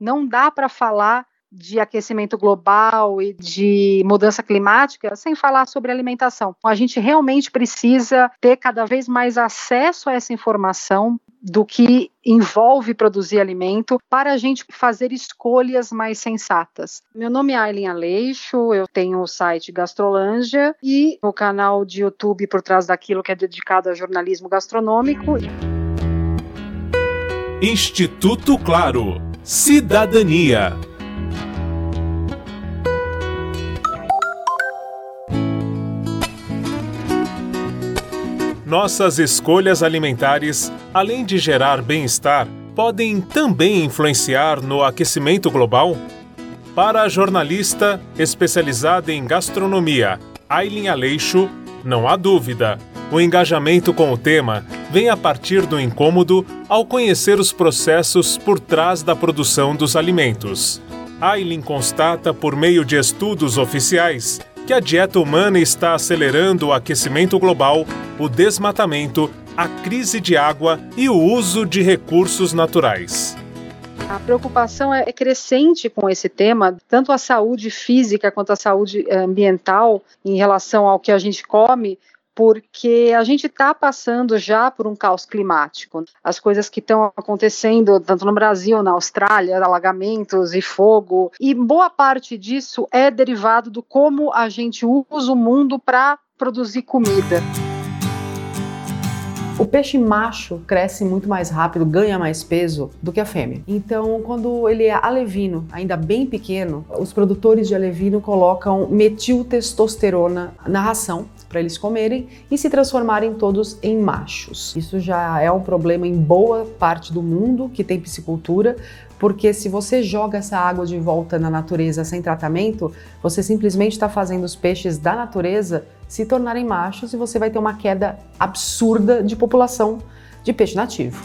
Não dá para falar de aquecimento global e de mudança climática sem falar sobre alimentação. A gente realmente precisa ter cada vez mais acesso a essa informação do que envolve produzir alimento para a gente fazer escolhas mais sensatas. Meu nome é Aileen Aleixo, eu tenho o site Gastrolândia e o canal de YouTube por trás daquilo que é dedicado a jornalismo gastronômico. Instituto Claro. Cidadania. Nossas escolhas alimentares, além de gerar bem-estar, podem também influenciar no aquecimento global? Para a jornalista especializada em gastronomia, Aileen Aleixo, não há dúvida. O engajamento com o tema vem a partir do incômodo ao conhecer os processos por trás da produção dos alimentos. Aileen constata, por meio de estudos oficiais, que a dieta humana está acelerando o aquecimento global, o desmatamento, a crise de água e o uso de recursos naturais. A preocupação é crescente com esse tema, tanto a saúde física quanto a saúde eh, ambiental em relação ao que a gente come, porque a gente está passando já por um caos climático. As coisas que estão acontecendo, tanto no Brasil, na Austrália, alagamentos e fogo, e boa parte disso é derivado do como a gente usa o mundo para produzir comida. O peixe macho cresce muito mais rápido, ganha mais peso do que a fêmea. Então, quando ele é alevino, ainda bem pequeno, os produtores de alevino colocam metiltestosterona na ração para eles comerem e se transformarem todos em machos. Isso já é um problema em boa parte do mundo que tem piscicultura, porque se você joga essa água de volta na natureza sem tratamento, você simplesmente está fazendo os peixes da natureza se tornarem machos e você vai ter uma queda absurda de população de peixe nativo.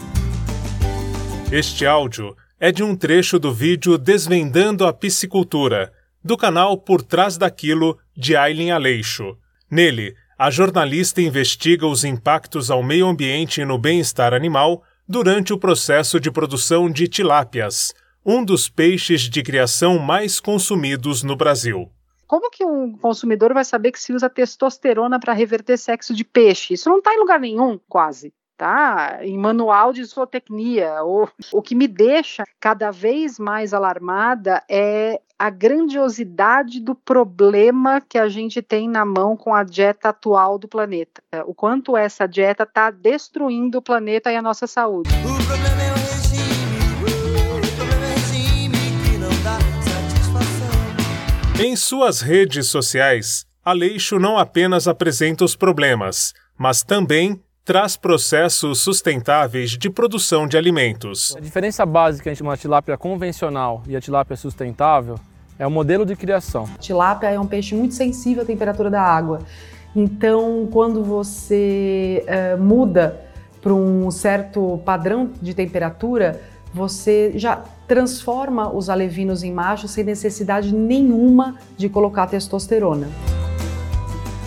Este áudio é de um trecho do vídeo Desvendando a Piscicultura, do canal Por Trás Daquilo, de Aileen Aleixo. Nele, a jornalista investiga os impactos ao meio ambiente e no bem-estar animal durante o processo de produção de tilápias, um dos peixes de criação mais consumidos no Brasil. Como que um consumidor vai saber que se usa testosterona para reverter sexo de peixe? Isso não está em lugar nenhum, quase tá? Em manual de zootecnia. O, o que me deixa cada vez mais alarmada é a grandiosidade do problema que a gente tem na mão com a dieta atual do planeta. O quanto essa dieta está destruindo o planeta e a nossa saúde. O problema é o regime, o problema é regime que não dá satisfação. Em suas redes sociais, Aleixo não apenas apresenta os problemas, mas também traz processos sustentáveis de produção de alimentos. A diferença básica entre uma tilápia convencional e a tilápia sustentável é o modelo de criação. A tilápia é um peixe muito sensível à temperatura da água. Então, quando você uh, muda para um certo padrão de temperatura, você já transforma os alevinos em machos sem necessidade nenhuma de colocar testosterona.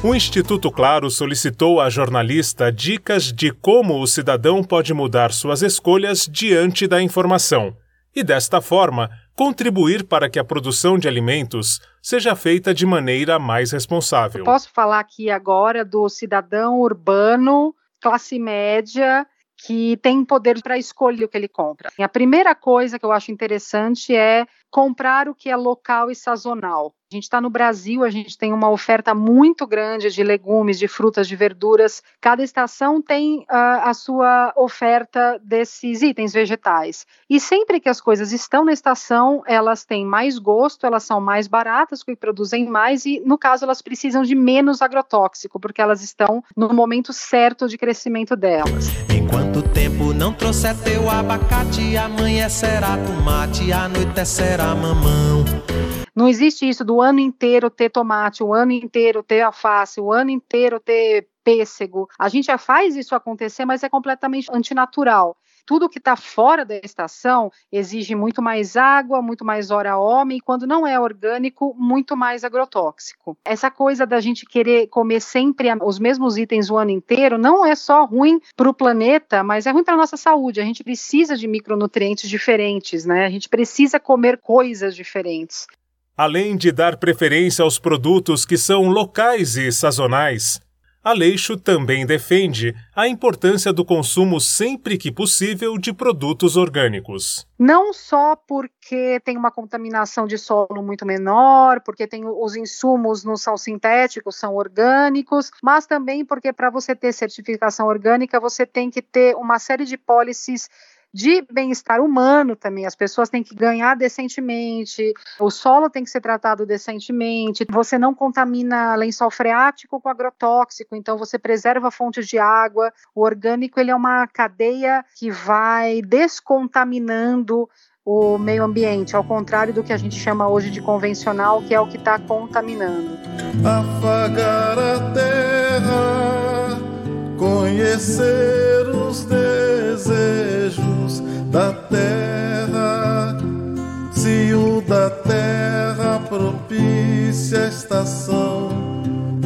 O Instituto Claro solicitou à jornalista dicas de como o cidadão pode mudar suas escolhas diante da informação e, desta forma, contribuir para que a produção de alimentos seja feita de maneira mais responsável. Eu posso falar aqui agora do cidadão urbano, classe média, que tem poder para escolher o que ele compra. A primeira coisa que eu acho interessante é comprar o que é local e sazonal. A gente está no Brasil, a gente tem uma oferta muito grande de legumes, de frutas, de verduras. Cada estação tem uh, a sua oferta desses itens vegetais. E sempre que as coisas estão na estação, elas têm mais gosto, elas são mais baratas, porque produzem mais, e no caso, elas precisam de menos agrotóxico, porque elas estão no momento certo de crescimento delas. Enquanto o tempo não trouxer teu abacate, amanhã será tomate, anoitecerá mamão. Não existe isso do ano inteiro ter tomate, o ano inteiro ter alface, o ano inteiro ter pêssego. A gente já faz isso acontecer, mas é completamente antinatural. tudo que está fora da estação exige muito mais água, muito mais hora homem, e quando não é orgânico, muito mais agrotóxico. Essa coisa da gente querer comer sempre os mesmos itens o ano inteiro não é só ruim para o planeta, mas é ruim para a nossa saúde. A gente precisa de micronutrientes diferentes, né? A gente precisa comer coisas diferentes. Além de dar preferência aos produtos que são locais e sazonais, Aleixo também defende a importância do consumo sempre que possível de produtos orgânicos. Não só porque tem uma contaminação de solo muito menor, porque tem os insumos não são sintéticos, são orgânicos, mas também porque para você ter certificação orgânica você tem que ter uma série de pólices de bem-estar humano também. As pessoas têm que ganhar decentemente, o solo tem que ser tratado decentemente, você não contamina lençol freático com agrotóxico, então você preserva fontes de água. O orgânico ele é uma cadeia que vai descontaminando o meio ambiente, ao contrário do que a gente chama hoje de convencional, que é o que está contaminando. Afagar a terra, conhecer os desejos da terra, se o da terra propicia a estação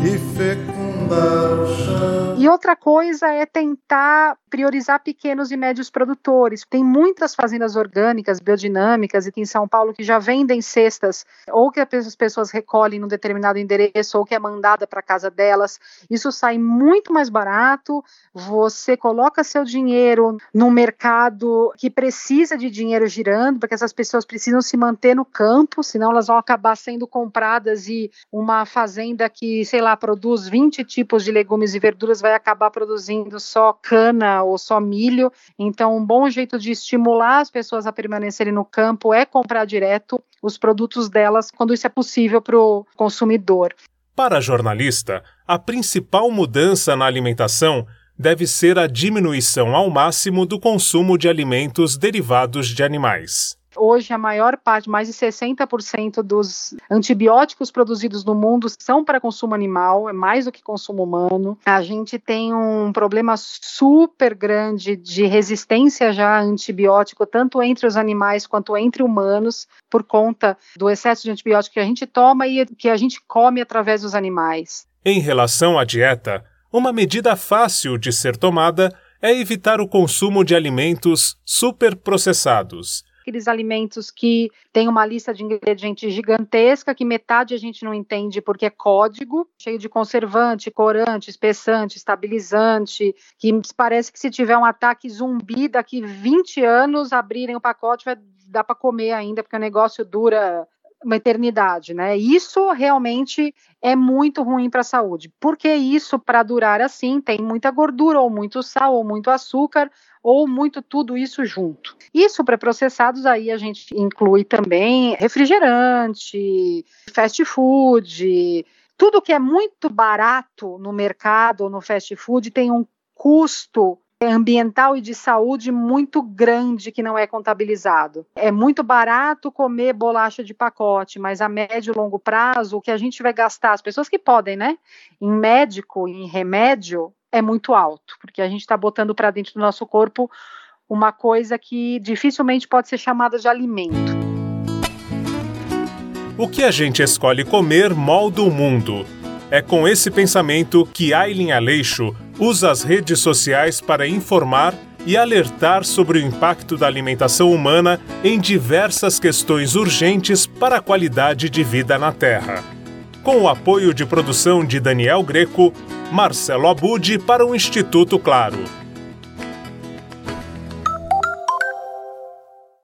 e fecundar o chão. E outra coisa é tentar priorizar pequenos e médios produtores. Tem muitas fazendas orgânicas, biodinâmicas, aqui em São Paulo que já vendem cestas, ou que as pessoas recolhem num determinado endereço, ou que é mandada para casa delas. Isso sai muito mais barato. Você coloca seu dinheiro no mercado que precisa de dinheiro girando, porque essas pessoas precisam se manter no campo, senão elas vão acabar sendo compradas e uma fazenda que, sei lá, produz 20 tipos de legumes e verduras vai acabar produzindo só cana ou só milho. Então, um bom jeito de estimular as pessoas a permanecerem no campo é comprar direto os produtos delas quando isso é possível para o consumidor. Para a jornalista, a principal mudança na alimentação deve ser a diminuição ao máximo do consumo de alimentos derivados de animais. Hoje, a maior parte, mais de 60% dos antibióticos produzidos no mundo são para consumo animal, é mais do que consumo humano. A gente tem um problema super grande de resistência já a antibiótico, tanto entre os animais quanto entre humanos, por conta do excesso de antibiótico que a gente toma e que a gente come através dos animais. Em relação à dieta, uma medida fácil de ser tomada é evitar o consumo de alimentos superprocessados aqueles alimentos que tem uma lista de ingredientes gigantesca, que metade a gente não entende porque é código, cheio de conservante, corante, espessante, estabilizante, que parece que se tiver um ataque zumbi daqui 20 anos, abrirem o pacote vai dar para comer ainda, porque o negócio dura uma eternidade, né? Isso realmente é muito ruim para a saúde. Porque isso, para durar assim, tem muita gordura, ou muito sal, ou muito açúcar, ou muito tudo isso junto. Isso para processados aí a gente inclui também refrigerante, fast food, tudo que é muito barato no mercado ou no fast food tem um custo ambiental e de saúde muito grande que não é contabilizado. É muito barato comer bolacha de pacote, mas a médio e longo prazo, o que a gente vai gastar, as pessoas que podem, né, em médico, em remédio, é muito alto, porque a gente está botando para dentro do nosso corpo uma coisa que dificilmente pode ser chamada de alimento. O que a gente escolhe comer molda o mundo. É com esse pensamento que Aileen Aleixo usa as redes sociais para informar e alertar sobre o impacto da alimentação humana em diversas questões urgentes para a qualidade de vida na Terra. Com o apoio de produção de Daniel Greco, Marcelo Abud para o Instituto Claro.